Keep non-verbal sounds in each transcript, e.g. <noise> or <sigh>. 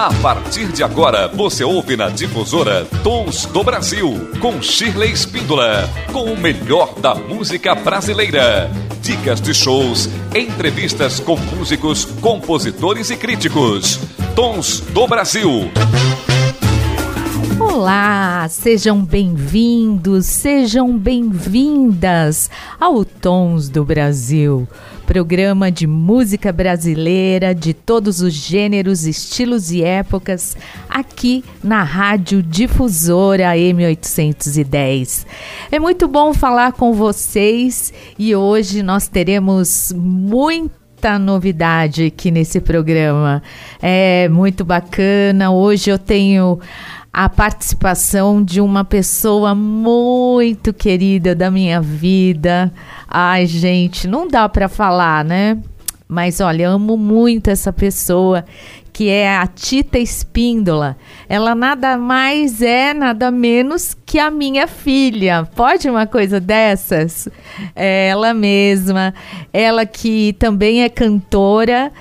A partir de agora, você ouve na difusora Tons do Brasil, com Shirley Espíndola, com o melhor da música brasileira. Dicas de shows, entrevistas com músicos, compositores e críticos. Tons do Brasil. Olá, sejam bem-vindos, sejam bem-vindas ao Tons do Brasil programa de música brasileira de todos os gêneros, estilos e épocas, aqui na Rádio Difusora M810. É muito bom falar com vocês e hoje nós teremos muita novidade aqui nesse programa. É muito bacana. Hoje eu tenho a participação de uma pessoa muito querida da minha vida. Ai, gente, não dá para falar, né? Mas olha, amo muito essa pessoa que é a Tita Espíndola. Ela nada mais é, nada menos que a minha filha. Pode uma coisa dessas? É ela mesma. Ela que também é cantora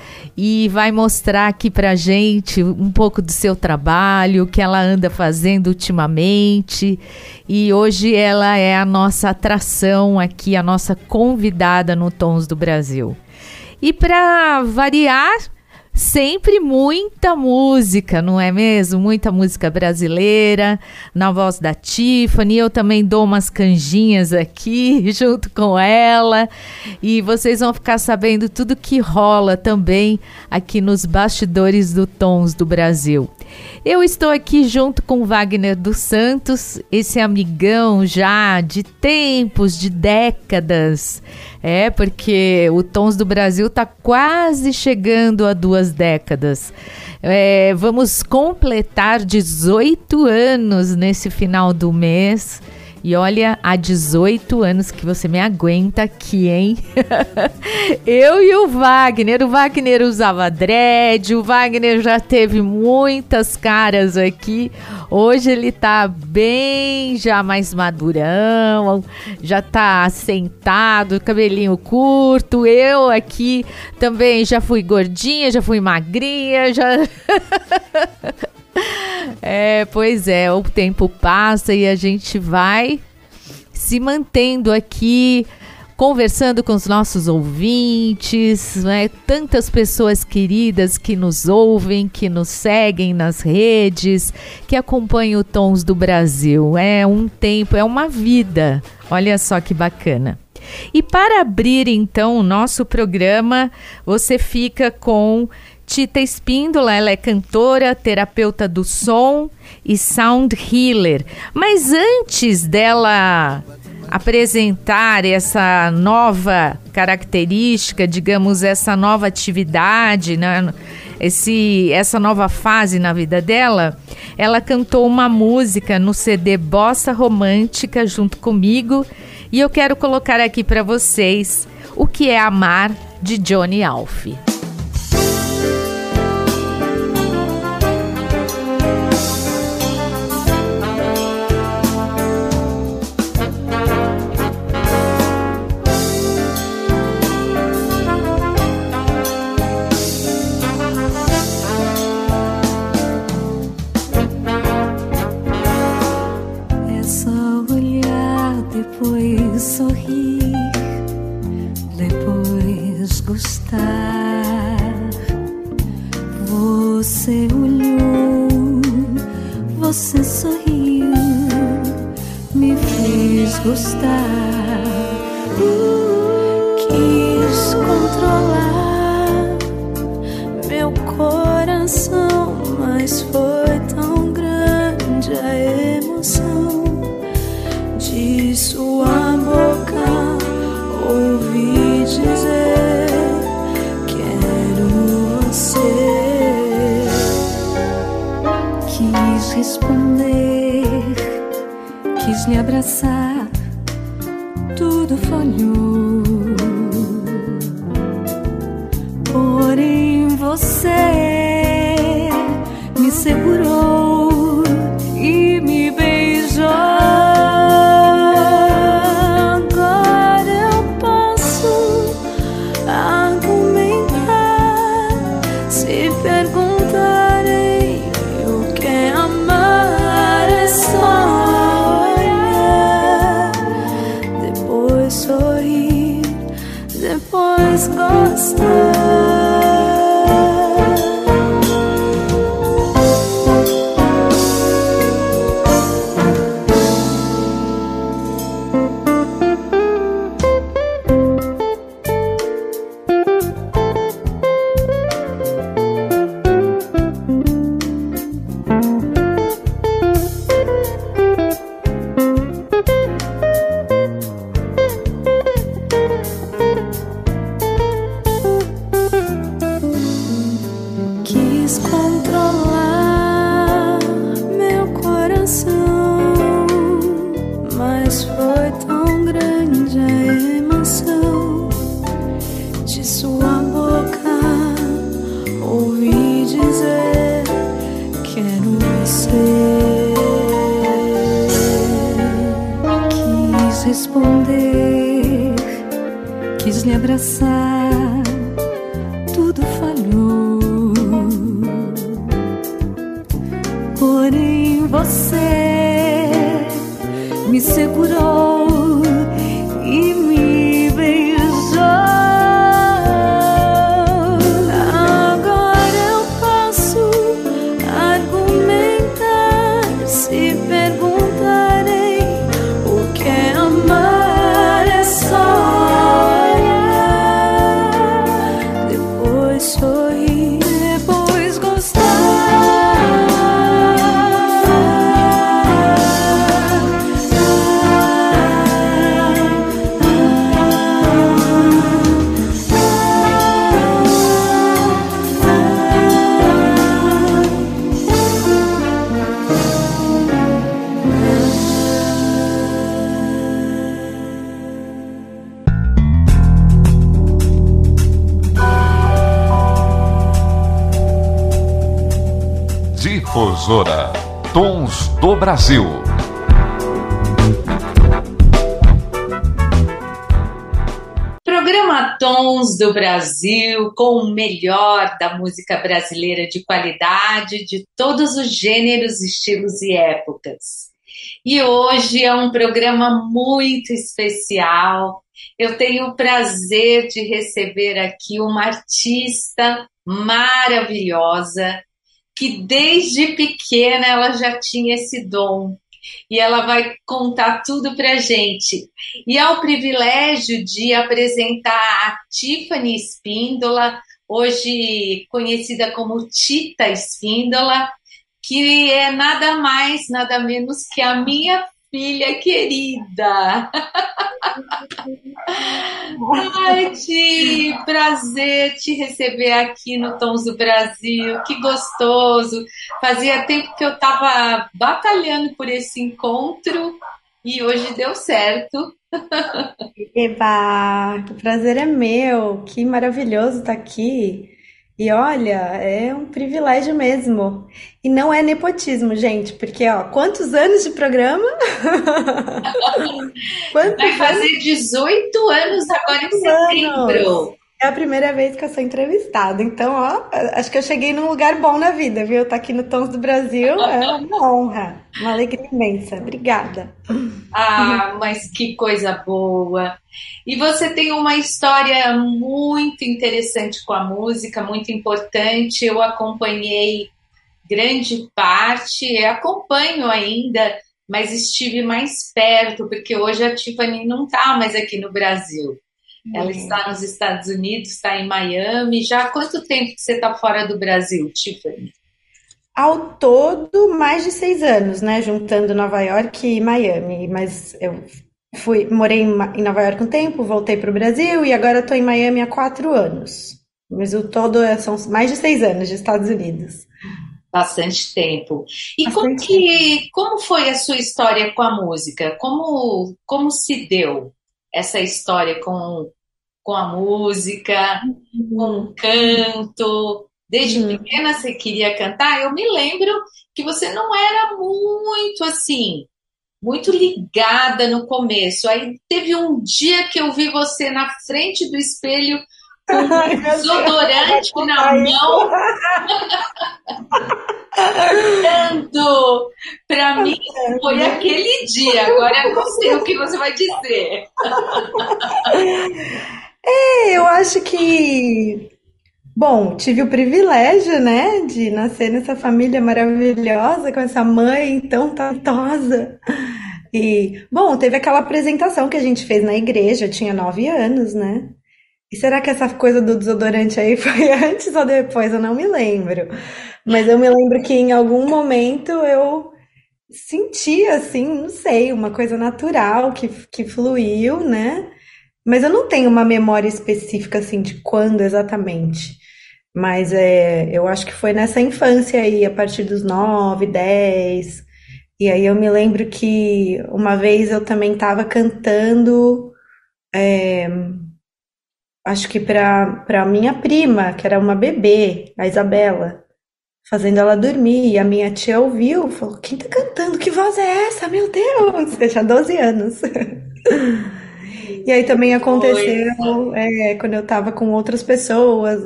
e vai mostrar aqui pra gente um pouco do seu trabalho, o que ela anda fazendo ultimamente. E hoje ela é a nossa atração aqui, a nossa convidada no Tons do Brasil. E para variar, sempre muita música, não é mesmo? Muita música brasileira, na voz da Tiffany. Eu também dou umas canjinhas aqui <laughs> junto com ela. E vocês vão ficar sabendo tudo que rola também aqui nos bastidores do Tons do Brasil. Eu estou aqui junto com Wagner dos Santos, esse amigão já de tempos, de décadas. É, porque o Tons do Brasil está quase chegando a duas décadas. É, vamos completar 18 anos nesse final do mês. E olha, há 18 anos que você me aguenta aqui, hein? <laughs> Eu e o Wagner. O Wagner usava dread, o Wagner já teve muitas caras aqui. Hoje ele tá bem já mais madurão, já tá sentado, cabelinho curto. Eu aqui também já fui gordinha, já fui magrinha, já. <laughs> <laughs> É, pois é, o tempo passa e a gente vai se mantendo aqui, conversando com os nossos ouvintes, né? tantas pessoas queridas que nos ouvem, que nos seguem nas redes, que acompanham o Tons do Brasil. É um tempo, é uma vida. Olha só que bacana. E para abrir então o nosso programa, você fica com Tita Espíndola, ela é cantora, terapeuta do som e sound healer. Mas antes dela apresentar essa nova característica, digamos, essa nova atividade, né? Esse, essa nova fase na vida dela, ela cantou uma música no CD Bossa Romântica junto comigo e eu quero colocar aqui para vocês o que é Amar de Johnny Alf. Brasil. Programa Tons do Brasil com o melhor da música brasileira de qualidade de todos os gêneros, estilos e épocas. E hoje é um programa muito especial. Eu tenho o prazer de receber aqui uma artista maravilhosa que desde pequena ela já tinha esse dom. E ela vai contar tudo para gente. E é o privilégio de apresentar a Tiffany Espíndola, hoje conhecida como Tita Espíndola, que é nada mais, nada menos que a minha filha querida. Ai, Ti, prazer te receber aqui no Tons do Brasil, que gostoso. Fazia tempo que eu estava batalhando por esse encontro e hoje deu certo. Eba, o prazer é meu, que maravilhoso estar aqui. E olha, é um privilégio mesmo. E não é nepotismo, gente, porque ó, quantos anos de programa? <laughs> quantos Vai fazer anos? 18 anos agora em setembro. É a primeira vez que eu sou entrevistada, então, ó, acho que eu cheguei num lugar bom na vida, viu? Tá aqui no Tons do Brasil é uma honra, uma alegria imensa. Obrigada. Ah, mas que coisa boa. E você tem uma história muito interessante com a música, muito importante. Eu acompanhei grande parte, acompanho ainda, mas estive mais perto, porque hoje a Tiffany não está mais aqui no Brasil. Ela uhum. está nos Estados Unidos, está em Miami. Já há quanto tempo que você está fora do Brasil, Tiffany? Ao todo, mais de seis anos, né? Juntando Nova York e Miami. Mas eu fui, morei em Nova York um tempo, voltei para o Brasil e agora estou em Miami há quatro anos. Mas o todo é, são mais de seis anos de Estados Unidos. Bastante tempo. E Bastante como, que, como foi a sua história com a música? Como, como se deu? essa história com, com a música, uhum. com o canto. Desde uhum. pequena você queria cantar? Eu me lembro que você não era muito assim, muito ligada no começo. Aí teve um dia que eu vi você na frente do espelho com <laughs> um desodorante na mão. Cantando! Para mim foi aquele dia. Agora eu não sei o que você vai dizer. <laughs> É, eu acho que Bom, tive o privilégio, né, de nascer nessa família maravilhosa, com essa mãe tão talentosa. E, bom, teve aquela apresentação que a gente fez na igreja, eu tinha nove anos, né? E será que essa coisa do desodorante aí <laughs> foi antes ou depois? Eu não me lembro. Mas eu me lembro que em algum momento eu senti assim, não sei, uma coisa natural que, que fluiu, né? Mas eu não tenho uma memória específica assim de quando exatamente. Mas é, eu acho que foi nessa infância aí, a partir dos 9, 10. E aí eu me lembro que uma vez eu também estava cantando, é, acho que para minha prima, que era uma bebê, a Isabela, fazendo ela dormir. E a minha tia ouviu, falou: Quem tá cantando? Que voz é essa? Meu Deus! Eu tinha 12 anos. <laughs> E aí também aconteceu, é, quando eu tava com outras pessoas,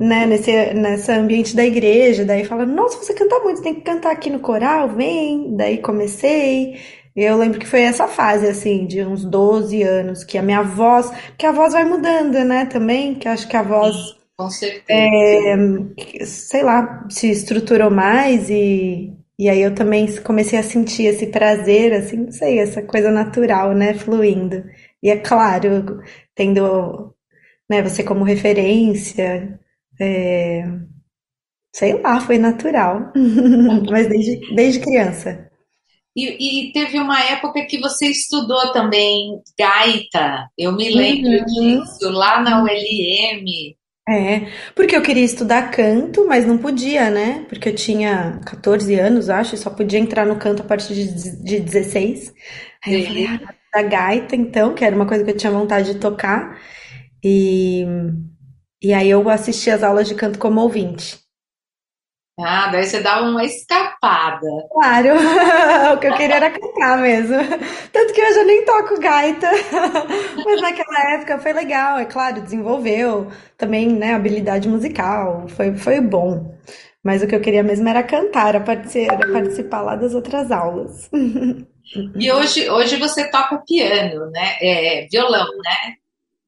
né, nesse, nesse ambiente da igreja, daí fala, nossa, você canta muito, você tem que cantar aqui no coral, vem. Daí comecei. Eu lembro que foi essa fase, assim, de uns 12 anos, que a minha voz, que a voz vai mudando, né, também, que acho que a voz, Com certeza. é, sei lá, se estruturou mais e, e aí eu também comecei a sentir esse prazer, assim, não sei, essa coisa natural, né, fluindo. E é claro, tendo, né, você como referência, é, sei lá, foi natural, <laughs> mas desde, desde criança. E, e teve uma época que você estudou também gaita. Eu me lembro Uhum. disso, lá na ULM. É, porque eu queria estudar canto, mas não podia, né? Porque eu tinha 14 anos, acho, e só podia entrar no canto a partir de, de 16. Aí eu falei, ah, da gaita, então, que era uma coisa que eu tinha vontade de tocar. E, e aí eu assisti as aulas de canto como ouvinte. Ah, daí você dava uma escapada. Claro, <laughs> o que eu queria era cantar mesmo. Tanto que hoje eu nem toco gaita. <laughs> Mas naquela época foi legal, é claro, desenvolveu também, né, habilidade musical, foi, foi bom. Mas o que eu queria mesmo era cantar, era participar, era participar lá das outras aulas. <laughs> E hoje, hoje você toca piano, né? É, violão, né?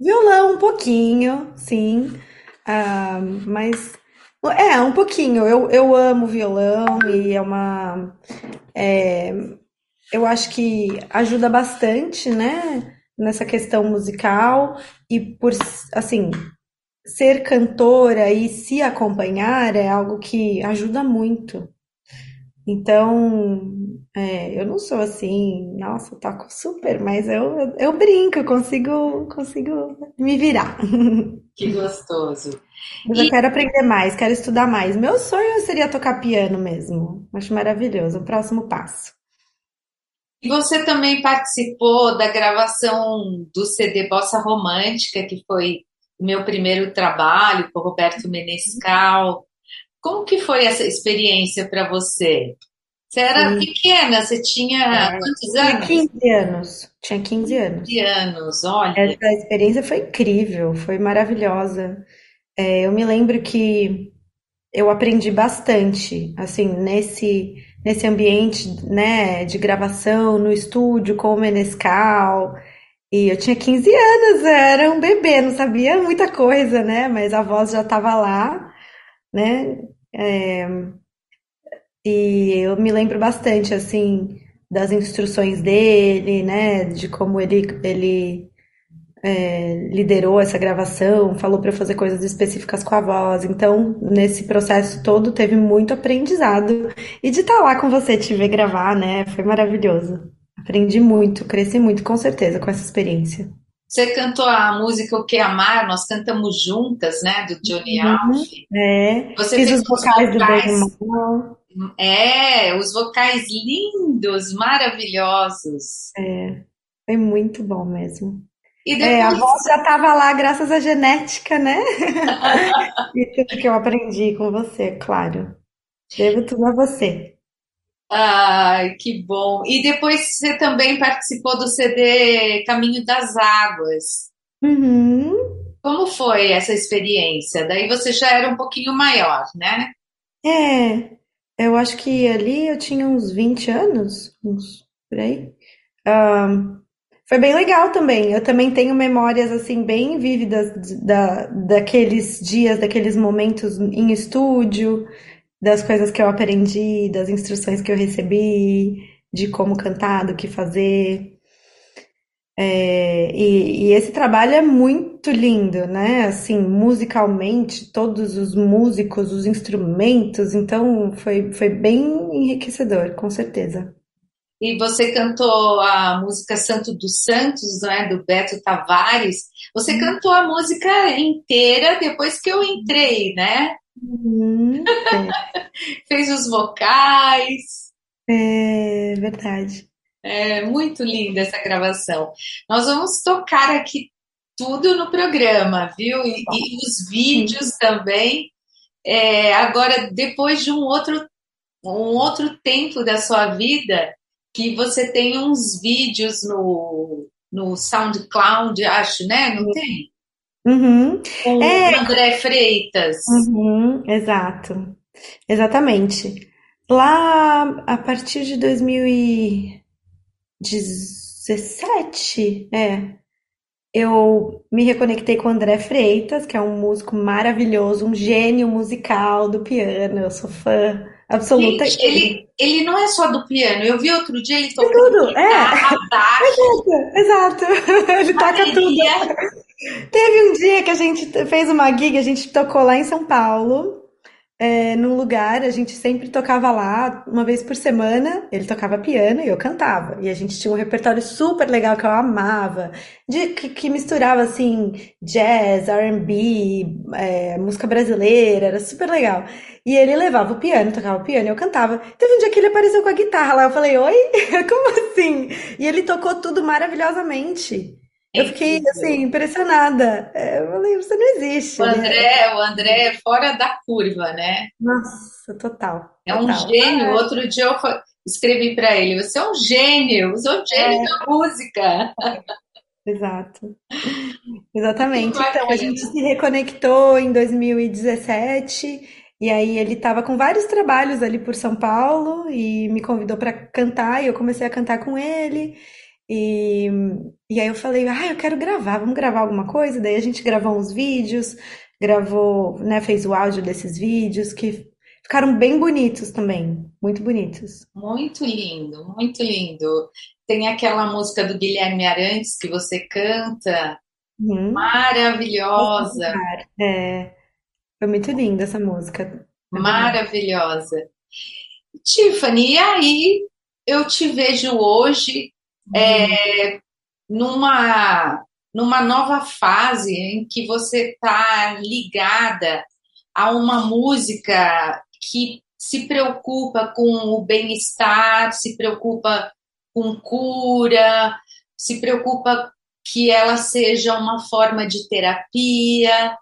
Violão, um pouquinho, sim. Ah, mas é, um pouquinho. Eu, eu amo violão e é uma. é, eu acho que ajuda bastante, né, nessa questão musical e por, assim, ser cantora e se acompanhar é algo que ajuda muito. Então, é, eu não sou assim, nossa, eu toco super, mas eu, eu, eu brinco, eu consigo, consigo me virar. <laughs> Que gostoso. Mas eu E, quero aprender mais, quero estudar mais. Meu sonho seria tocar piano mesmo. Acho maravilhoso, o próximo passo. e você também participou da gravação do CD Bossa Romântica, que foi o meu primeiro trabalho com o Roberto Menescal. Como que foi essa experiência para você? Você era Sim, pequena, você tinha é, quantos tinha anos? 15 anos. Tinha 15 15 anos. anos, olha. Essa experiência foi incrível, foi maravilhosa. É, eu me lembro que eu aprendi bastante, assim, nesse, nesse ambiente, né, de gravação, no estúdio, com o Menescal. E eu tinha 15 anos, era um bebê, não sabia muita coisa, né? Mas a voz já estava lá, né? É, e eu me lembro bastante, assim, das instruções dele, né? De como ele, ele liderou essa gravação, falou para fazer coisas específicas com a voz. Então, nesse processo todo, teve muito aprendizado. E de estar lá com você, te ver gravar, né? Foi maravilhoso. Aprendi muito, cresci muito, com certeza, com essa experiência. Você cantou a música O Que Amar, nós cantamos juntas, né, do Johnny Uhum, Alf. é. Você Fiz os os vocais do vocais, Mal. é, os vocais lindos, maravilhosos. Foi muito bom mesmo. E É, a depois, voz já estava lá graças à genética, né? <laughs> E tudo que eu aprendi com você, claro. Devo tudo a você. Ai, que bom. E depois você também participou do CD Caminho das Águas. Uhum. Como foi essa experiência? Daí você já era um pouquinho maior, né? É, eu acho que ali eu tinha uns 20 anos, uns por aí. Ahn, foi bem legal também. Eu também tenho memórias assim bem vívidas da, daqueles dias, daqueles momentos em estúdio, das coisas que eu aprendi, das instruções que eu recebi, de como cantar, do que fazer. É, e, e esse trabalho é muito lindo, né? Assim, musicalmente, todos os músicos, os instrumentos, então foi, foi bem enriquecedor, com certeza. e você cantou a música Santo dos Santos, né, do Beto Tavares. Você uhum. cantou a música inteira depois que eu entrei, né? Uhum. <laughs> Fez os vocais. É verdade. É muito linda essa gravação. Nós vamos tocar aqui tudo no programa, viu? E, e os vídeos também. É, agora, depois de um outro, um outro tempo da sua vida, que você tem uns vídeos no, no SoundCloud, acho, né? Não tem? Uhum. Com é. André Freitas. Uhum, exato. Exatamente. Lá, a partir de 2017, é, eu me reconectei com o André Freitas, que é um músico maravilhoso, um gênio musical do piano. Eu sou fã absoluta. Gente, ele, ele não é só do piano. Eu vi outro dia ele tocando tudo, é. <laughs> Exato, exato. <laughs> Ele toca tudo. Teve um dia que a gente fez uma gig, a gente tocou lá em São Paulo é, num lugar, a gente sempre tocava lá, uma vez por semana, ele tocava piano e eu cantava. E a gente tinha um repertório super legal que eu amava, de, que, que misturava assim, jazz, RB, é, música brasileira, era super legal. E ele levava o piano, tocava o piano e eu cantava. Teve um dia que ele apareceu com a guitarra lá, eu falei, oi? <laughs> Como assim? E ele tocou tudo maravilhosamente. Eu fiquei assim, impressionada. É, eu falei, você não existe. O né? André, o André é fora da curva, né? Nossa, total. É um gênio. Outro dia eu escrevi para ele: você é um gênio, você é um gênio é. da música. <laughs> Exato. Exatamente. Então, a gente se reconectou em 2017. E aí ele estava com vários trabalhos ali por São Paulo e me convidou para cantar e eu comecei a cantar com ele. E, e aí eu falei, ah, eu quero gravar, vamos gravar alguma coisa? Daí a gente gravou uns vídeos, gravou, né, fez o áudio desses vídeos que ficaram bem bonitos também, muito bonitos. Muito lindo, muito lindo. Tem aquela música do Guilherme Arantes que você canta, uhum. maravilhosa. É, foi muito linda essa música. Maravilhosa. Tiffany, e aí eu te vejo hoje é, numa, numa nova fase em que você está ligada a uma música que se preocupa com o bem-estar, se preocupa com cura, se preocupa que ela seja uma forma de terapia.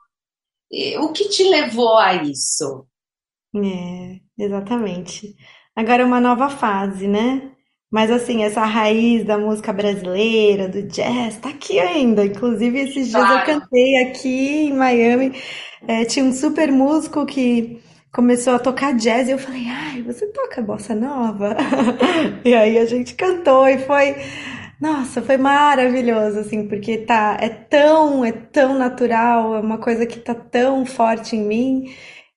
O que te levou a isso? É, exatamente. Agora é uma nova fase, né? Mas assim, essa raiz da música brasileira, do jazz, tá aqui ainda. Inclusive, esses dias Claro. eu cantei aqui em Miami. É, tinha um super músico que começou a tocar jazz e eu falei, ai, você toca bossa nova? <laughs> E aí a gente cantou e foi, nossa, foi maravilhoso, assim, porque tá, é tão, é tão natural, é uma coisa que tá tão forte em mim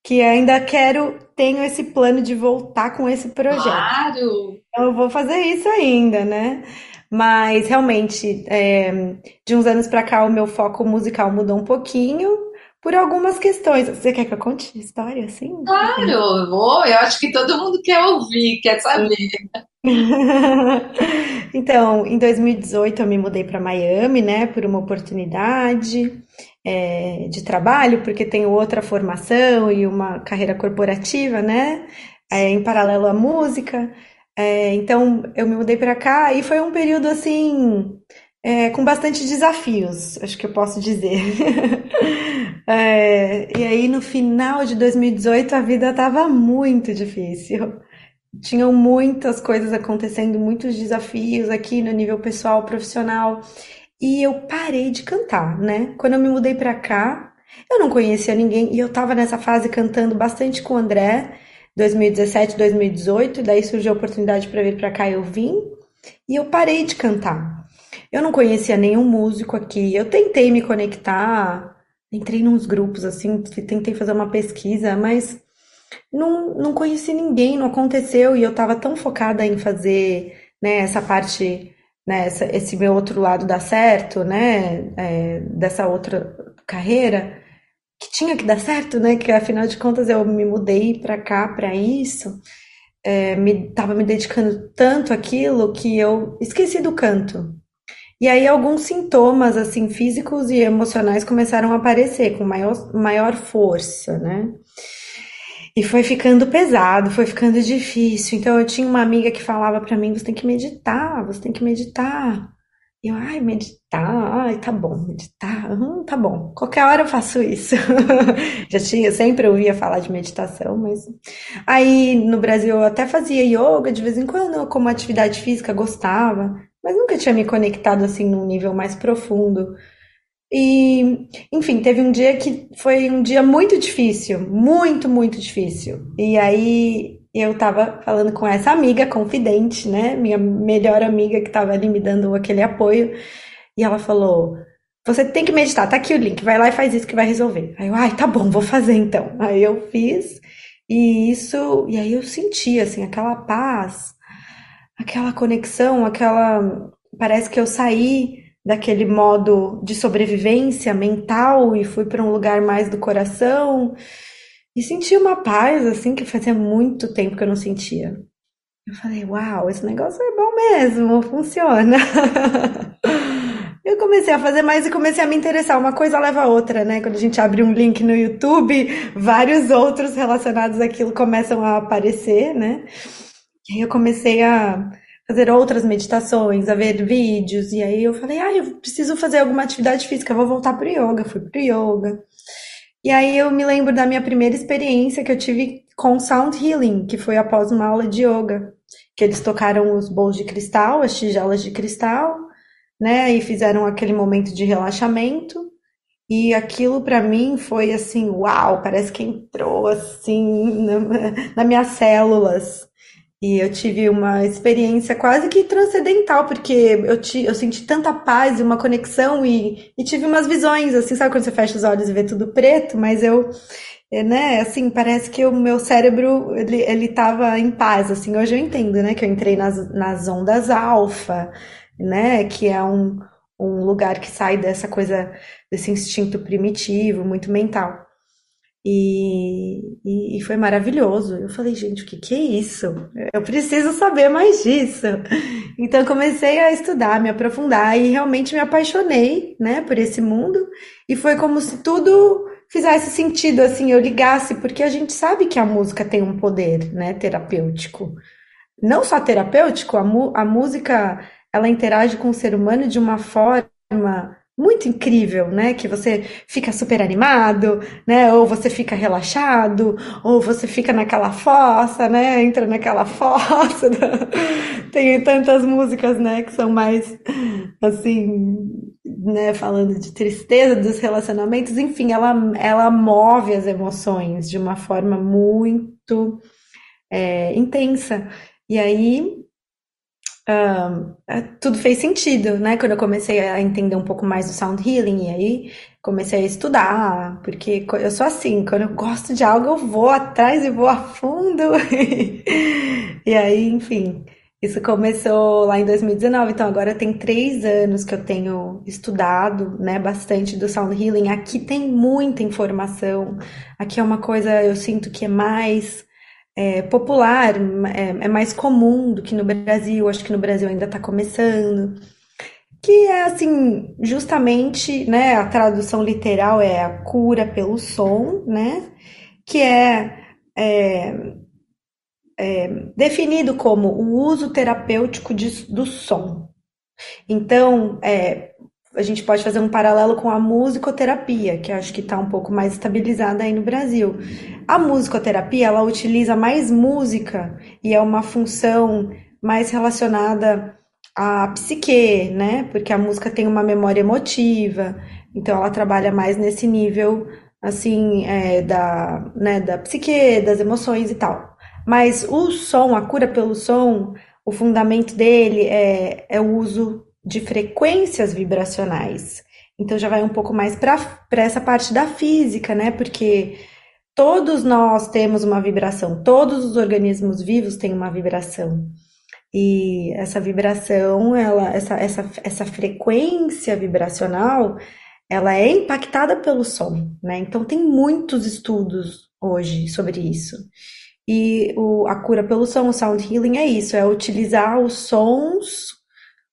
que ainda quero, tenho esse plano de voltar com esse projeto. Claro. Então, eu vou fazer isso ainda, né? Mas realmente, é, de uns anos pra cá, o meu foco musical mudou um pouquinho por algumas questões. Você quer que eu conte a história assim? Claro, vou. Eu acho que todo mundo quer ouvir, quer saber. <laughs> Então, em 2018 eu me mudei para Miami, né, por uma oportunidade é, de trabalho, porque tenho outra formação e uma carreira corporativa, né, é, em paralelo à música. É, então, eu me mudei para cá e foi um período assim. É, com bastante desafios, acho que eu posso dizer. <laughs> É, e aí, no final de 2018, a vida estava muito difícil. Tinham muitas coisas acontecendo, muitos desafios aqui no nível pessoal, profissional. E eu parei de cantar, né? Quando eu me mudei pra cá, eu não conhecia ninguém e eu tava nessa fase cantando bastante com o André, 2017, 2018, daí surgiu a oportunidade para vir pra cá, eu vim e eu parei de cantar. Eu não conhecia nenhum músico aqui. Eu tentei me conectar, entrei nos grupos assim, tentei fazer uma pesquisa, mas não, não conheci ninguém, não aconteceu, e eu estava tão focada em fazer, né, essa parte, né, essa, esse meu outro lado dar certo, né, é, dessa outra carreira, que tinha que dar certo, né, que afinal de contas eu me mudei para cá para isso, é, me estava me dedicando tanto àquilo que eu esqueci do canto. E aí alguns sintomas assim físicos e emocionais começaram a aparecer com maior, maior força, né? E foi ficando pesado, foi ficando difícil. Então eu tinha uma amiga que falava para mim: você tem que meditar, você tem que meditar. E eu, ai, meditar, ai, tá bom, meditar, hum, tá bom. Qualquer hora eu faço isso. <laughs> Já tinha, sempre ouvia falar de meditação, mas aí no Brasil eu até fazia yoga de vez em quando, como atividade física, gostava, mas nunca tinha me conectado assim num nível mais profundo. E, enfim, teve um dia que foi um dia muito difícil, muito, muito difícil. E aí eu tava falando com essa amiga confidente, né? Minha melhor amiga que tava ali me dando aquele apoio. E ela falou: Você tem que meditar, tá aqui o link, vai lá e faz isso que vai resolver. Aí eu, ai, tá bom, vou fazer então. Aí eu fiz, e isso, e aí eu senti, assim, aquela paz, aquela conexão, aquela. Parece que eu saí daquele modo de sobrevivência mental e fui para um lugar mais do coração e senti uma paz assim que fazia muito tempo que eu não sentia. Eu falei, uau, esse negócio é bom mesmo, funciona. <laughs> eu comecei a fazer mais e comecei a me interessar. Uma coisa leva a outra, né? Quando a gente abre um link no YouTube, vários outros relacionados àquilo começam a aparecer, né? E aí eu comecei a fazer outras meditações, a ver vídeos, e aí eu falei, ah, eu preciso fazer alguma atividade física, vou voltar pro yoga, fui pro yoga. E aí eu me lembro da minha primeira experiência que eu tive com Sound Healing, que foi após uma aula de yoga, que eles tocaram os bowls de cristal, as tigelas de cristal, né, e fizeram aquele momento de relaxamento. E aquilo para mim foi assim, uau, parece que entrou assim na, nas minhas células. E eu tive uma experiência quase que transcendental, porque eu, ti, eu senti tanta paz e uma conexão e, e tive umas visões, assim, sabe quando você fecha os olhos e vê tudo preto? Mas eu, é, né, assim, parece que o meu cérebro, ele, ele tava em paz, assim, hoje eu entendo, né, que eu entrei nas, nas ondas alfa, né, que é um, um lugar que sai dessa coisa, desse instinto primitivo, muito mental. E, e, e, foi maravilhoso. Eu falei, gente, o que, que é isso? Eu preciso saber mais disso. Então comecei a estudar, me aprofundar e realmente me apaixonei, né, por esse mundo. E foi como se tudo fizesse sentido, assim, eu ligasse, porque a gente sabe que a música tem um poder, né, terapêutico. Não só terapêutico, a, a música ela interage com o ser humano de uma forma muito incrível, né? Que você fica super animado, né? Ou você fica relaxado, ou você fica naquela fossa, né? Entra naquela <laughs> fossa. <laughs> Tem tantas músicas, né? Que são mais assim, né? Falando de tristeza dos relacionamentos. Enfim, ela, ela move as emoções de uma forma muito é, intensa. E aí uh, tudo fez sentido, né? Quando eu comecei a entender um pouco mais do sound healing, e aí comecei a estudar, porque eu sou assim, quando eu gosto de algo, eu vou atrás e vou a fundo. <laughs> e aí, enfim, isso começou lá em 2019, então agora tem três anos que eu tenho estudado, né, bastante do sound healing. Aqui tem muita informação, aqui é uma coisa, eu sinto que é mais é, popular, é, é, mais comum do que no Brasil, acho que no Brasil ainda está começando. Que é assim, justamente, né, a tradução literal é a cura pelo som, né? Que é, é, é definido como o uso terapêutico de, do som. Então, é, a gente pode fazer um paralelo com a musicoterapia, que acho que está um pouco mais estabilizada aí no Brasil. A musicoterapia, ela utiliza mais música e é uma função mais relacionada à psique, né? Porque a música tem uma memória emotiva, então ela trabalha mais nesse nível, assim, é, da, né, da psique, das emoções e tal. Mas o som, a cura pelo som, o fundamento dele é, é o uso de frequências vibracionais. Então já vai um pouco mais para essa parte da física, né? Porque todos nós temos uma vibração, todos os organismos vivos têm uma vibração. E essa vibração, ela, essa, essa, essa frequência vibracional, ela é impactada pelo som, né? Então tem muitos estudos hoje sobre isso. E o, a cura pelo som, o sound healing é isso, é utilizar os sons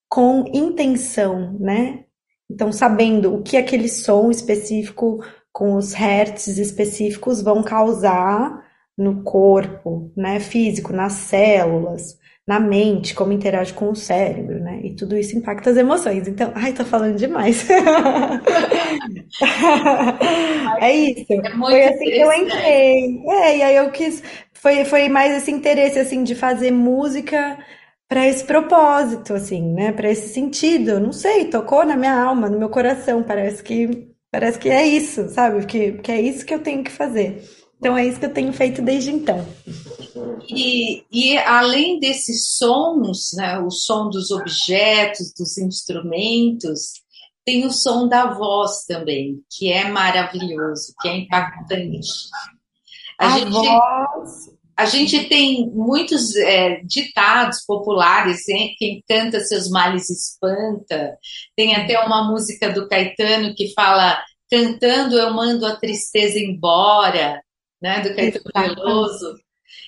com intenção, né? Então, sabendo o que aquele som específico com os hertz específicos vão causar no corpo, né, físico, nas células, na mente, como interage com o cérebro, né? E tudo isso impacta as emoções. Então, ai, tô falando demais. <laughs> é isso. É foi assim que eu entrei. É, e aí eu quis. Foi, foi mais esse interesse, assim, de fazer música para esse propósito, assim, né? Para esse sentido. Não sei, tocou na minha alma, no meu coração. Parece que parece que é isso, sabe? Que, que é isso que eu tenho que fazer. Então é isso que eu tenho feito desde então. E, e além desses sons, né, o som dos objetos, dos instrumentos, tem o som da voz também, que é maravilhoso, que é impactante. A, a gente, voz. A gente tem muitos é, ditados populares, hein? quem canta seus males espanta. Tem até uma música do Caetano que fala: cantando eu mando a tristeza embora né, do Caetano Veloso.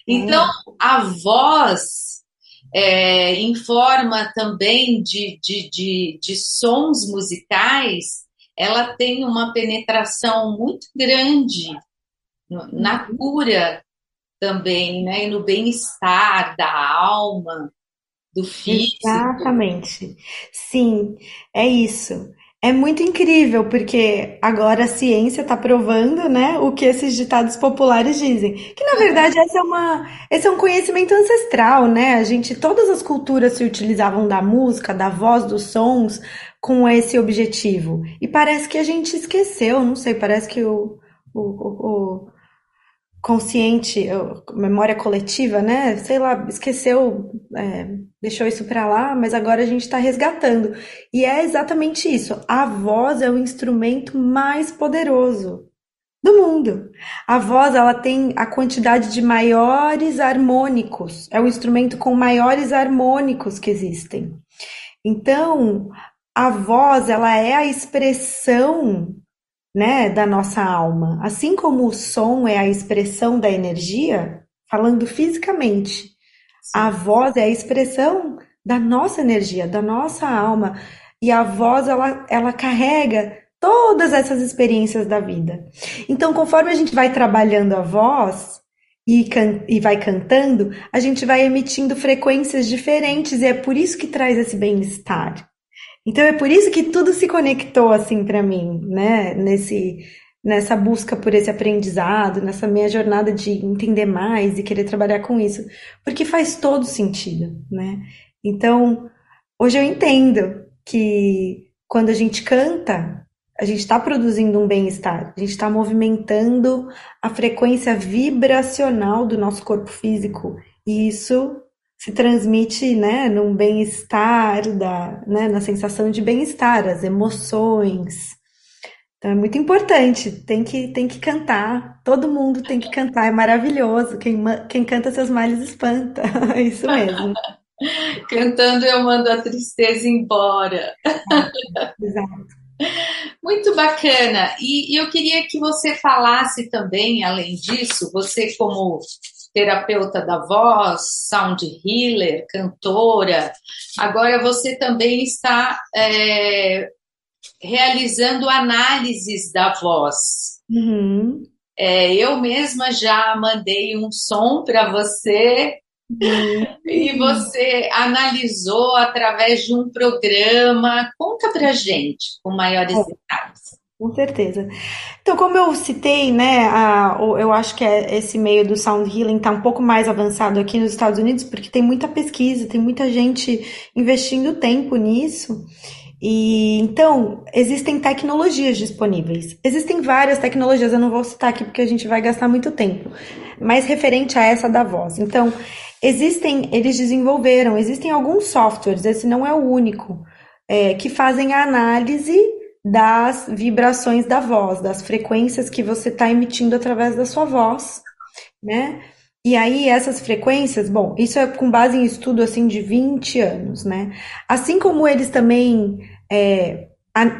Então, a voz, é, em forma também de, de, de, de sons musicais, ela tem uma penetração muito grande na uhum. cura também, né? E no bem-estar da alma, do físico. Exatamente. Sim, é isso. É muito incrível, porque agora a ciência está provando, né, o que esses ditados populares dizem. Que na verdade esse é, uma, esse é um conhecimento ancestral, né? A gente, todas as culturas se utilizavam da música, da voz, dos sons, com esse objetivo. E parece que a gente esqueceu, não sei, parece que o, o, o, consciente, memória coletiva, né? Sei lá, esqueceu, é, deixou isso para lá, mas agora a gente está resgatando. E é exatamente isso. A voz é o instrumento mais poderoso do mundo. A voz, ela tem a quantidade de maiores harmônicos. É o instrumento com maiores harmônicos que existem. Então, a voz, ela é a expressão né, da nossa alma. Assim como o som é a expressão da energia, falando fisicamente, Sim. a voz é a expressão da nossa energia, da nossa alma. E a voz, ela, ela carrega todas essas experiências da vida. Então, conforme a gente vai trabalhando a voz e, can e vai cantando, a gente vai emitindo frequências diferentes, e é por isso que traz esse bem-estar. Então é por isso que tudo se conectou assim para mim, né? Nesse nessa busca por esse aprendizado, nessa minha jornada de entender mais e querer trabalhar com isso, porque faz todo sentido, né? Então, hoje eu entendo que quando a gente canta, a gente está produzindo um bem-estar, a gente está movimentando a frequência vibracional do nosso corpo físico, e isso se transmite, né, num bem-estar, né, na sensação de bem-estar, as emoções. Então é muito importante, tem que, tem que cantar, todo mundo tem que cantar, é maravilhoso, quem, quem canta seus males espanta, <laughs> é isso mesmo. <laughs> Cantando eu mando a tristeza embora. Exato. Muito bacana. E, e eu queria que você falasse também, além disso, você como terapeuta da voz, sound healer, cantora. Agora você também está é, realizando análises da voz. Uhum. É, eu mesma já mandei um som para você uhum. e você analisou através de um programa. Conta para gente com maiores detalhes. Com certeza. Então, como eu citei, né, a, eu acho que é esse meio do sound healing está um pouco mais avançado aqui nos Estados Unidos, porque tem muita pesquisa, tem muita gente investindo tempo nisso. E então, existem tecnologias disponíveis. Existem várias tecnologias, eu não vou citar aqui porque a gente vai gastar muito tempo, mas referente a essa da voz. Então, existem, eles desenvolveram, existem alguns softwares, esse não é o único, é, que fazem a análise das vibrações da voz, das frequências que você está emitindo através da sua voz, né? E aí essas frequências, bom, isso é com base em estudo assim de 20 anos, né? Assim como eles também é,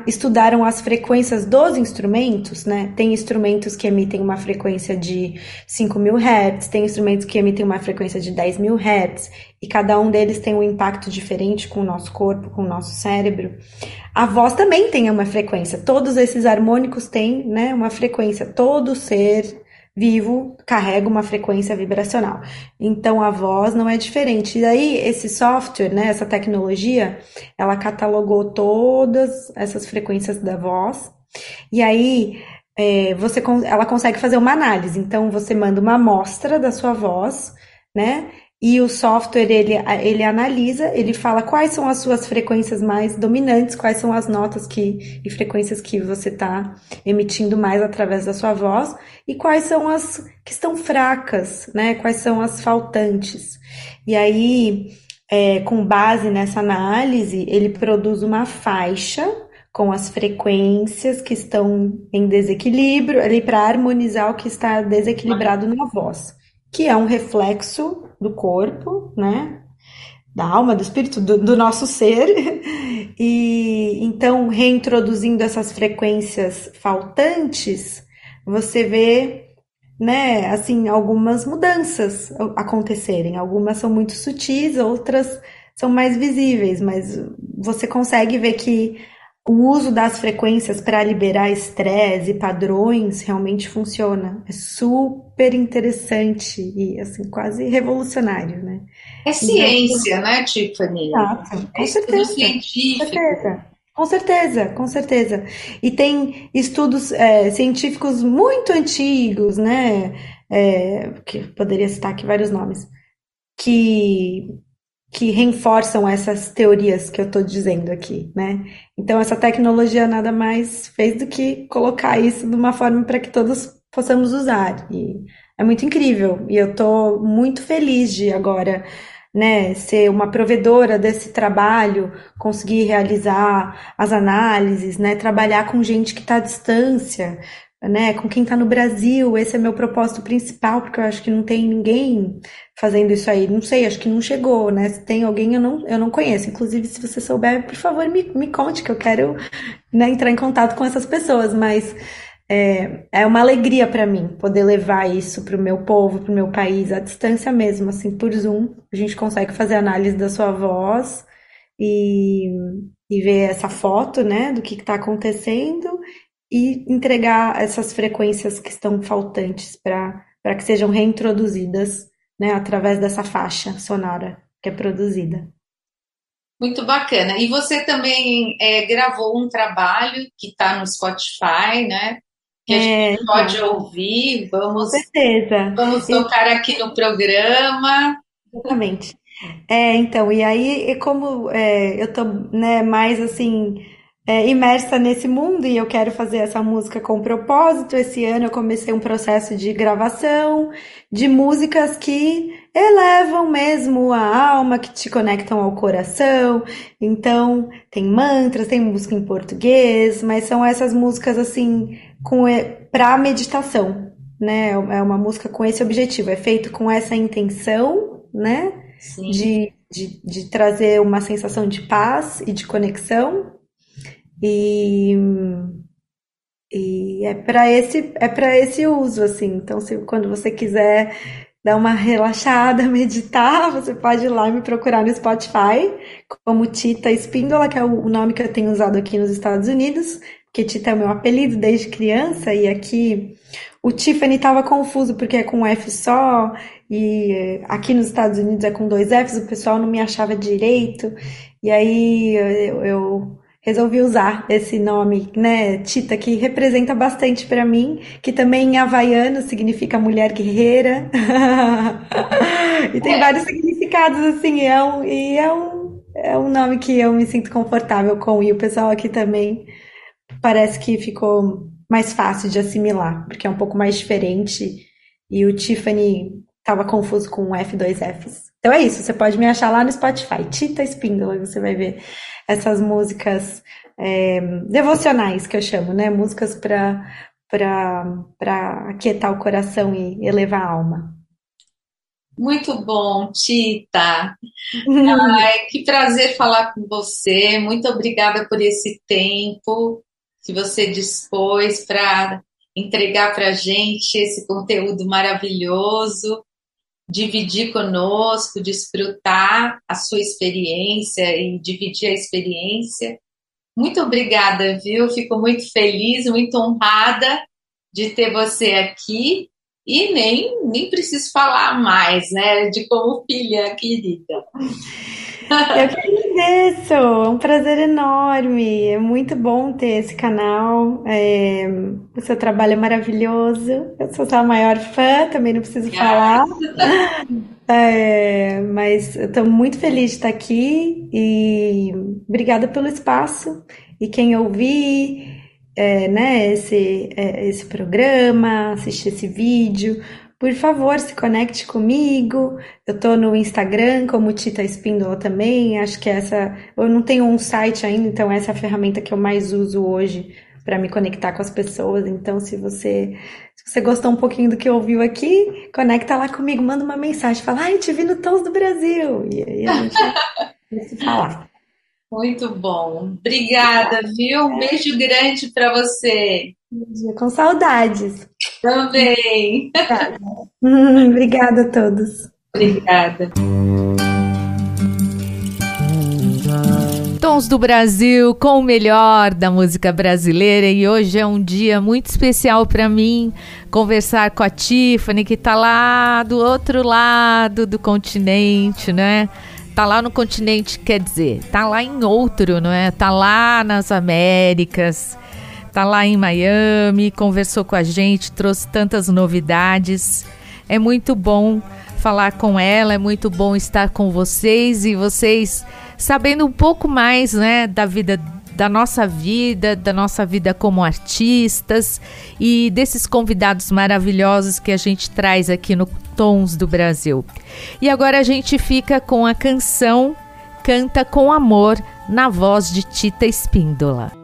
estudaram as frequências dos instrumentos, né? Tem instrumentos que emitem uma frequência de 5 mil Hz, tem instrumentos que emitem uma frequência de 10 mil Hz, e cada um deles tem um impacto diferente com o nosso corpo, com o nosso cérebro. A voz também tem uma frequência, todos esses harmônicos têm né, uma frequência, todo ser vivo carrega uma frequência vibracional. Então a voz não é diferente. E aí esse software, né, essa tecnologia, ela catalogou todas essas frequências da voz. E aí é, você, ela consegue fazer uma análise. Então você manda uma amostra da sua voz, né? E o software ele, ele analisa, ele fala quais são as suas frequências mais dominantes, quais são as notas que, e frequências que você está emitindo mais através da sua voz, e quais são as que estão fracas, né? Quais são as faltantes. E aí, é, com base nessa análise, ele produz uma faixa com as frequências que estão em desequilíbrio, ali para harmonizar o que está desequilibrado na voz que é um reflexo do corpo, né? Da alma, do espírito, do, do nosso ser. <laughs> E então, reintroduzindo essas frequências faltantes, você vê, né, assim, algumas mudanças acontecerem. Algumas são muito sutis, outras são mais visíveis, mas você consegue ver que o uso das frequências para liberar estresse e padrões realmente funciona. É super interessante e assim quase revolucionário, né? É ciência, então, né, Tiffany? Exato. Com é certeza. científico. Com certeza. Com certeza, com certeza. E tem estudos é, científicos muito antigos, né? É, que poderia citar aqui vários nomes, que que reforçam essas teorias que eu estou dizendo aqui, né? Então essa tecnologia nada mais fez do que colocar isso de uma forma para que todos possamos usar. E é muito incrível. E eu estou muito feliz de agora, né, ser uma provedora desse trabalho, conseguir realizar as análises, né, trabalhar com gente que está à distância, né, com quem está no Brasil, esse é meu propósito principal, porque eu acho que não tem ninguém fazendo isso aí. Não sei, acho que não chegou, né? Se tem alguém, eu não, eu não conheço. Inclusive, se você souber, por favor, me, me conte, que eu quero né, entrar em contato com essas pessoas. Mas é, é uma alegria para mim poder levar isso para o meu povo, para o meu país, à distância mesmo, assim, por Zoom. A gente consegue fazer análise da sua voz e, e ver essa foto, né, do que está acontecendo e entregar essas frequências que estão faltantes para que sejam reintroduzidas né, através dessa faixa sonora que é produzida. Muito bacana. E você também é, gravou um trabalho que está no Spotify, né? Que a gente é, pode então, ouvir. Vamos, com certeza. Vamos tocar aqui no programa. Exatamente. É, então, e aí, como é, eu tô né, mais assim é, imersa nesse mundo e eu quero fazer essa música com propósito. Esse ano eu comecei um processo de gravação de músicas que elevam mesmo a alma, que te conectam ao coração. Então, tem mantras, tem música em português, mas são essas músicas assim com para meditação, né? É uma música com esse objetivo, é feito com essa intenção, né? De, de, de trazer uma sensação de paz e de conexão e, e é para esse é para esse uso assim. Então, se quando você quiser dar uma relaxada, <laughs> meditar, você pode ir lá e me procurar no Spotify como Tita Espíndola, que é o nome que eu tenho usado aqui nos Estados Unidos, porque Tita é o meu apelido desde criança e aqui o Tiffany estava confuso porque é com um F só e aqui nos Estados Unidos é com dois Fs, o pessoal não me achava direito. E aí eu, eu resolvi usar esse nome, né, Tita, que representa bastante para mim, que também em havaiano significa mulher guerreira. <laughs> e tem é. vários significados, assim, é um, e é um, é um nome que eu me sinto confortável com, e o pessoal aqui também parece que ficou mais fácil de assimilar, porque é um pouco mais diferente, e o Tiffany estava confuso com um F, dois Fs. Então é isso, você pode me achar lá no Spotify, Tita Espíndola, você vai ver essas músicas é, devocionais que eu chamo, né? Músicas para aquietar o coração e elevar a alma. Muito bom, Tita. <laughs> Ai, que prazer falar com você. Muito obrigada por esse tempo que você dispôs para entregar para a gente esse conteúdo maravilhoso, dividir conosco, desfrutar a sua experiência e dividir a experiência. Muito obrigada, viu? Fico muito feliz, muito honrada de ter você aqui e nem, nem preciso falar mais, né, de como filha querida. Eu que agradeço, é um prazer enorme, é muito bom ter esse canal, é, o seu trabalho é maravilhoso, eu sou sua maior fã, também não preciso falar, <laughs> é, mas eu estou muito feliz de estar aqui e obrigada pelo espaço, e quem ouvir, é, né, esse, é, esse programa, assistir esse vídeo, por favor, se conecte comigo. Eu estou no Instagram como Tita Espíndola também. Acho que essa. Eu não tenho um site ainda, então essa é a ferramenta que eu mais uso hoje para me conectar com as pessoas. Então, se você se você gostou um pouquinho do que ouviu aqui, conecta lá comigo, manda uma mensagem, fala, ai, te vi no Tons do Brasil. E aí a gente vai se falar. Muito bom. Obrigada, viu? Um beijo grande para você. Com saudades. Também. <laughs> Obrigada a todos. Obrigada. Tons do Brasil com o melhor da música brasileira e hoje é um dia muito especial para mim conversar com a Tiffany que está lá do outro lado do continente, né? Tá lá no continente, quer dizer, tá lá em outro, não é? Tá lá nas Américas, tá lá em Miami, conversou com a gente, trouxe tantas novidades. É muito bom falar com ela, é muito bom estar com vocês e vocês sabendo um pouco mais, né, da vida da nossa vida, da nossa vida como artistas e desses convidados maravilhosos que a gente traz aqui no Tons do Brasil. E agora a gente fica com a canção Canta com Amor na voz de Tita Espíndola.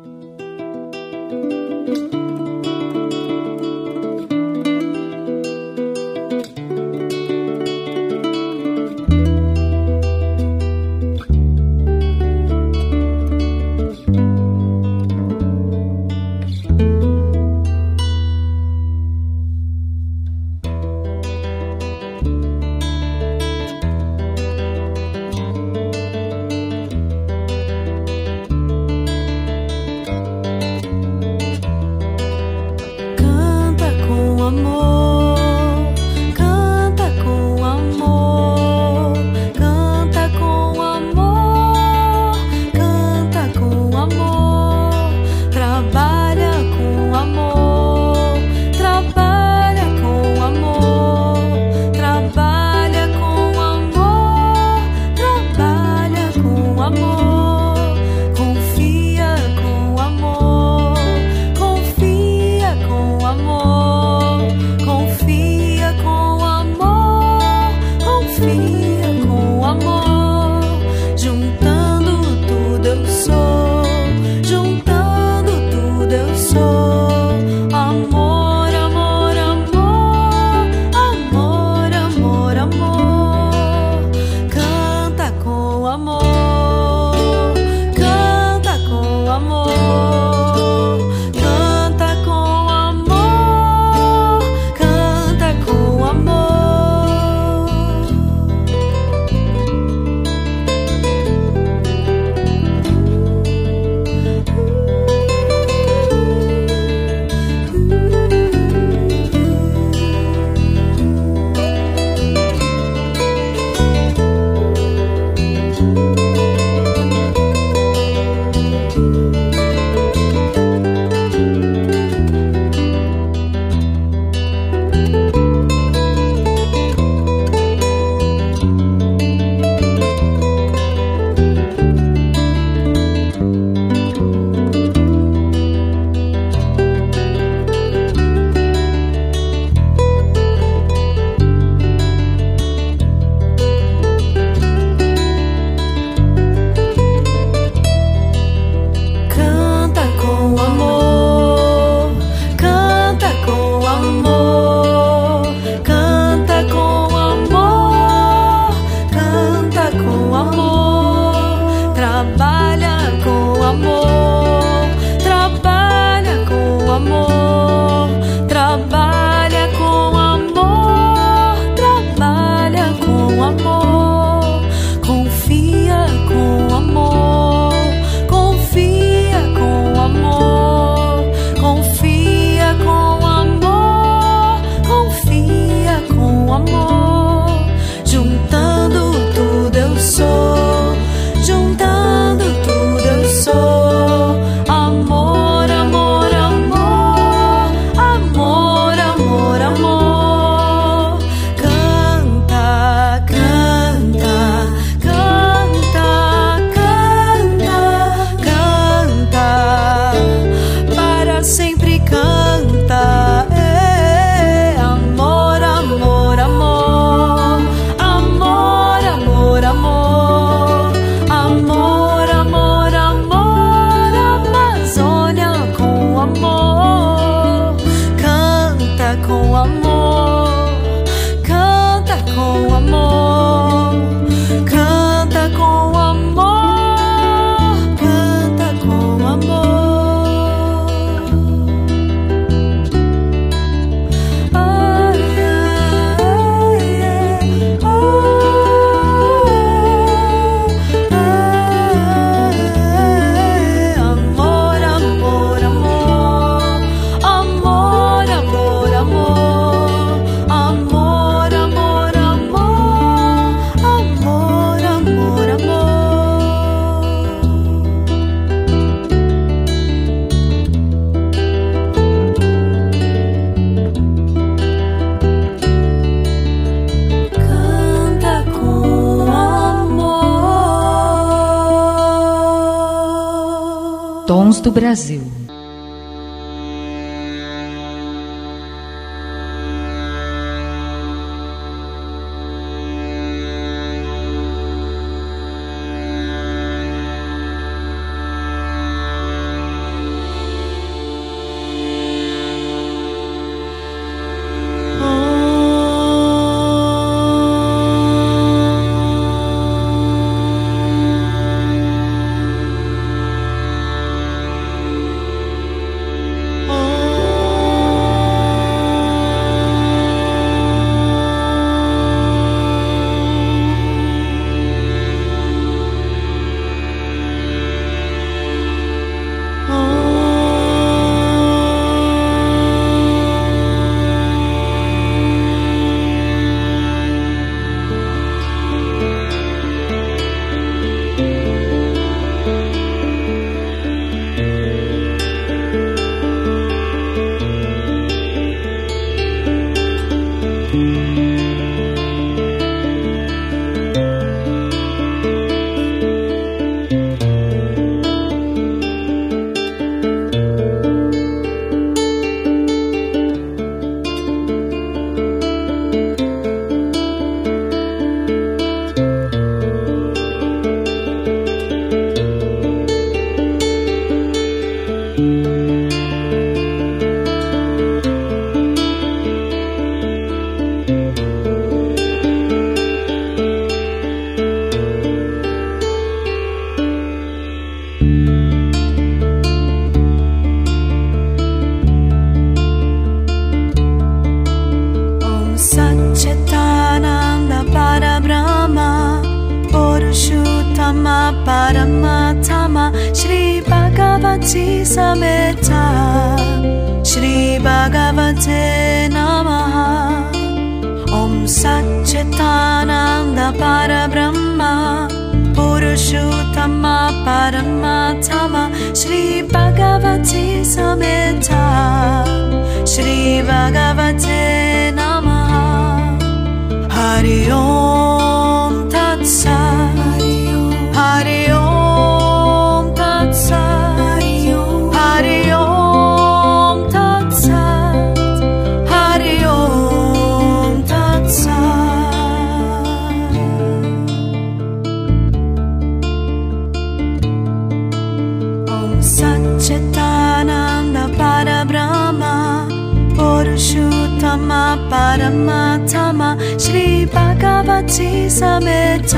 परमात्मा श्री भगवची समेच्छी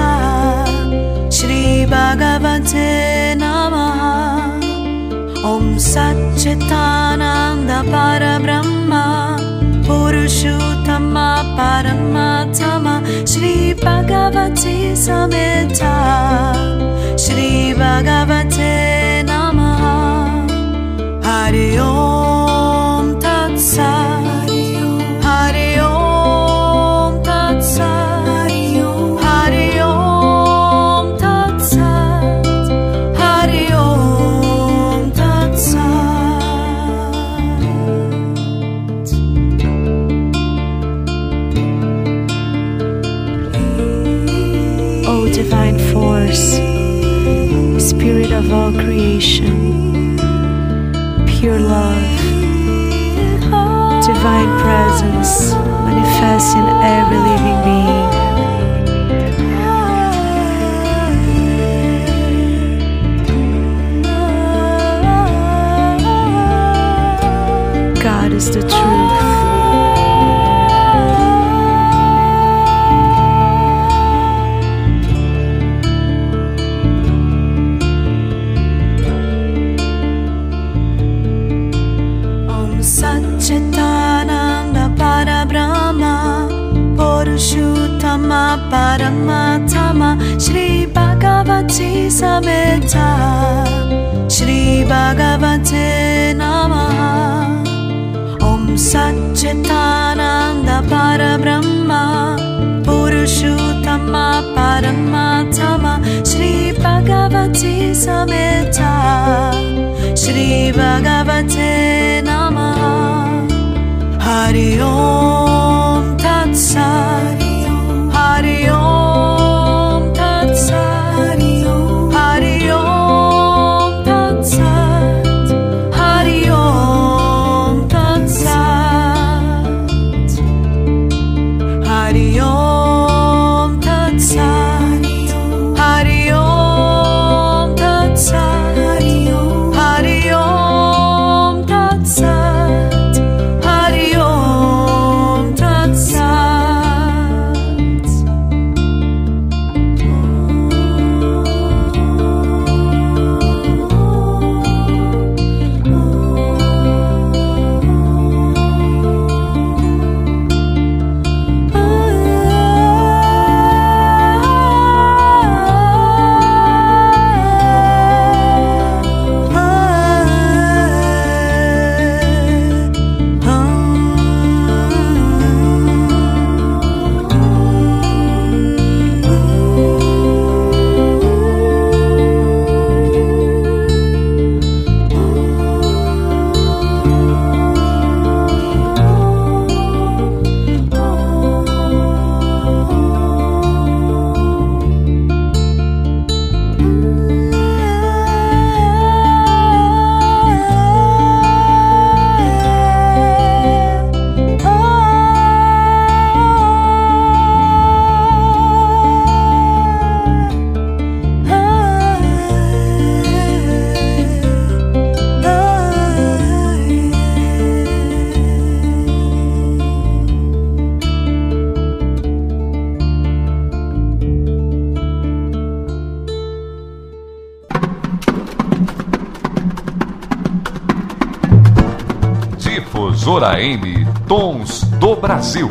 भगवचे नमः। ॐ सच्चितानन्द परब्रह्म पुरुषोत्तमा परमात्मा श्री भगवची समे श्री भगवति your love. Sisameta Shri Bhagavate Namaha. Om Sat Chitananda Parabrahma Purushottama Paramatama Shri Bhagavati Sameta Shri Bhagavate Namaha. Hari Om Tat Sat Hari Om Difusora AM Tons do Brasil.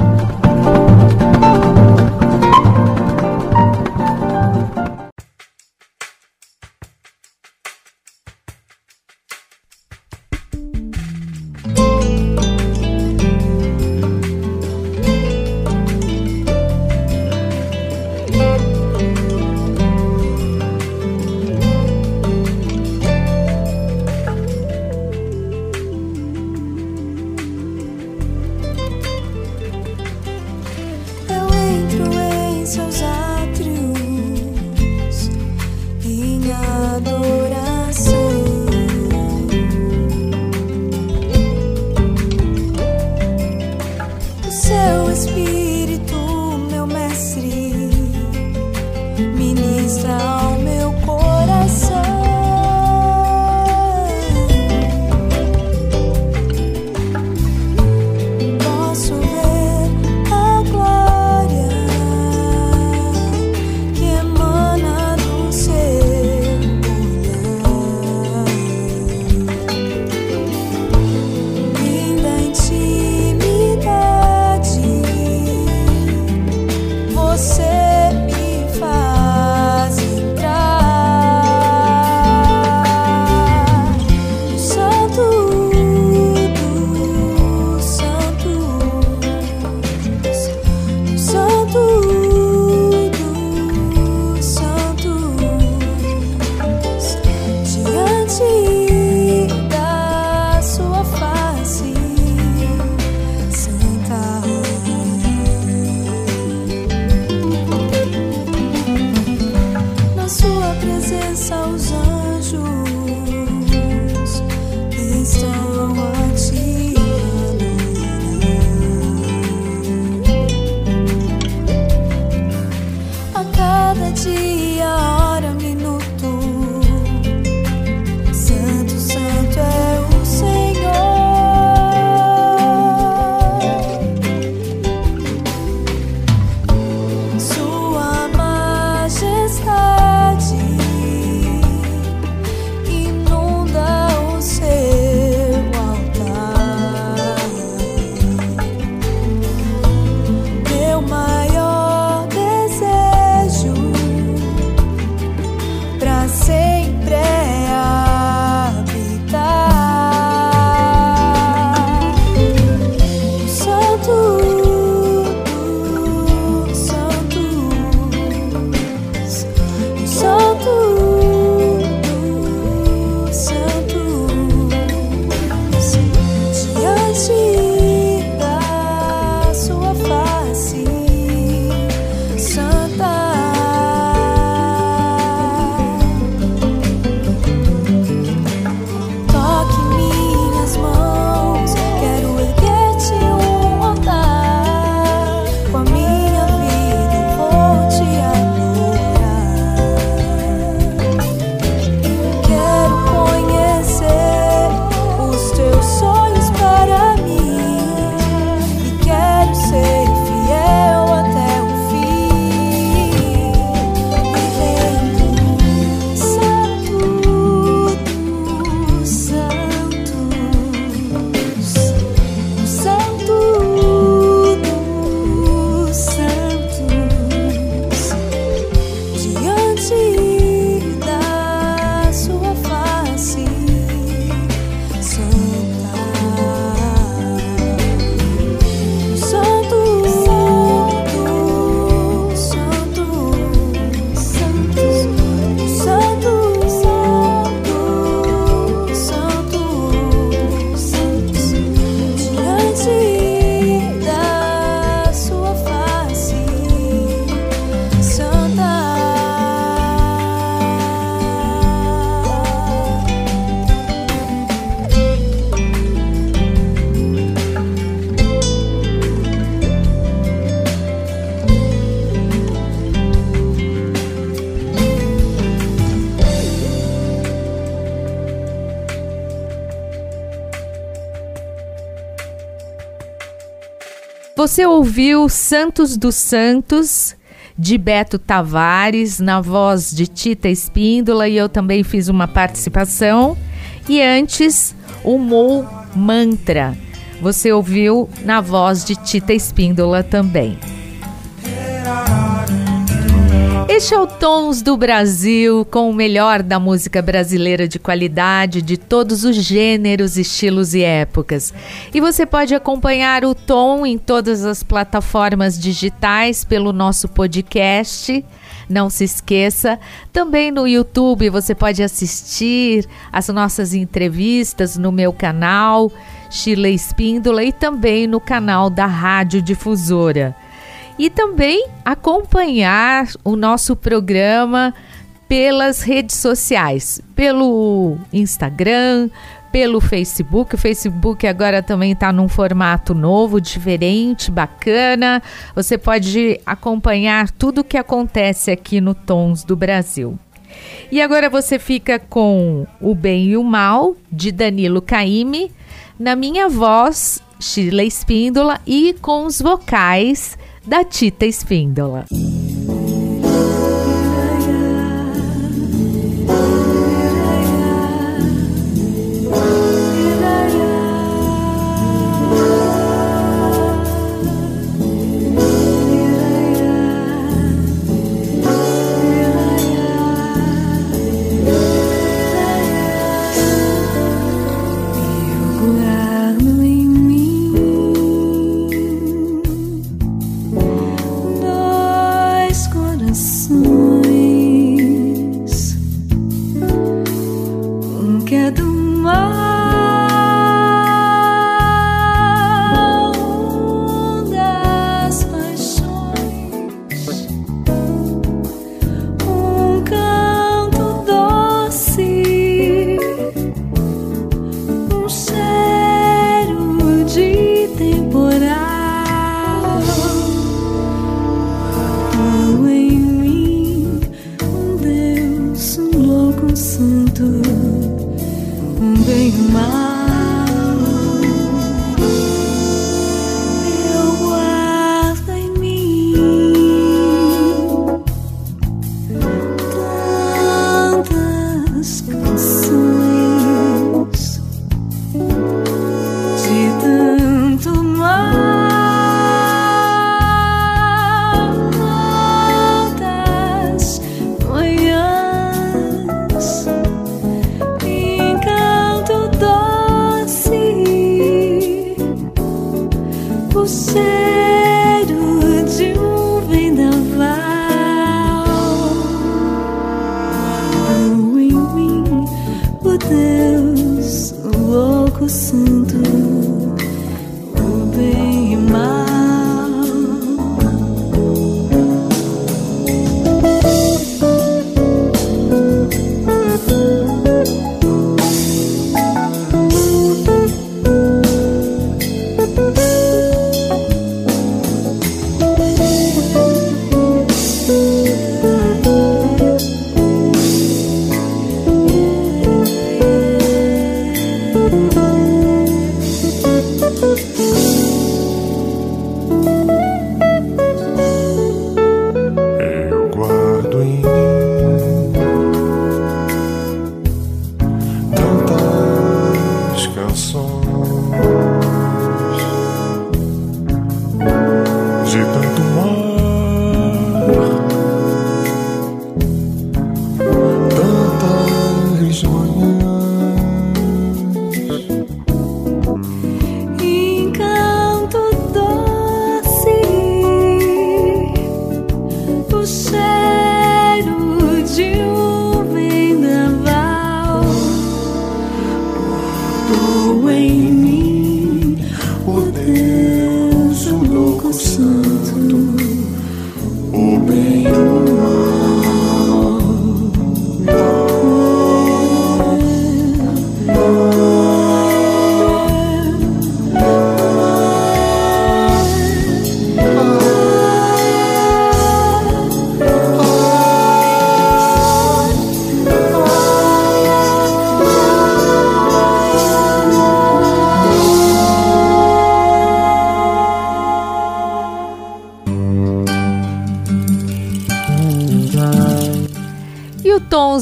Você ouviu Santos dos Santos, de Beto Tavares, na voz de Tita Espíndola, e eu também fiz uma participação. E antes, o Mou Mantra, você ouviu na voz de Tita Espíndola também. Este é o Tons do Brasil, com o melhor da música brasileira de qualidade, de todos os gêneros, estilos e épocas. E você pode acompanhar o Tom em todas as plataformas digitais pelo nosso podcast. Não se esqueça, também no YouTube você pode assistir as nossas entrevistas no meu canal, Chile Espíndola, e também no canal da Rádio Difusora e também acompanhar o nosso programa pelas redes sociais, pelo Instagram, pelo Facebook. O Facebook agora também está num formato novo, diferente, bacana. Você pode acompanhar tudo o que acontece aqui no Tons do Brasil. E agora você fica com O Bem e o Mal, de Danilo Caime, na minha voz, Sheila Espíndola, e com os vocais da Tita Espíndola.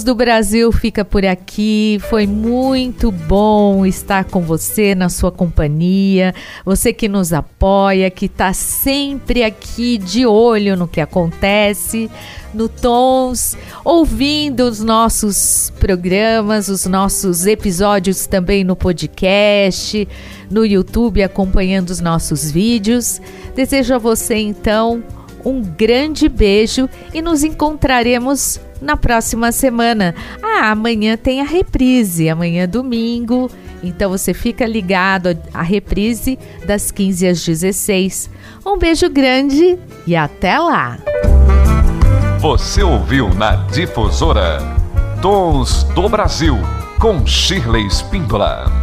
Do Brasil fica por aqui. Foi muito bom estar com você na sua companhia. Você que nos apoia, que está sempre aqui de olho no que acontece no Tons, ouvindo os nossos programas, os nossos episódios também no podcast, no YouTube, acompanhando os nossos vídeos. Desejo a você então um grande beijo e nos encontraremos na próxima semana. Ah, amanhã tem a reprise, amanhã é domingo. Então você fica ligado à reprise das 15 às 16. Um beijo grande e até lá. Você ouviu na Difusora Tons do Brasil com Shirley Spíndola.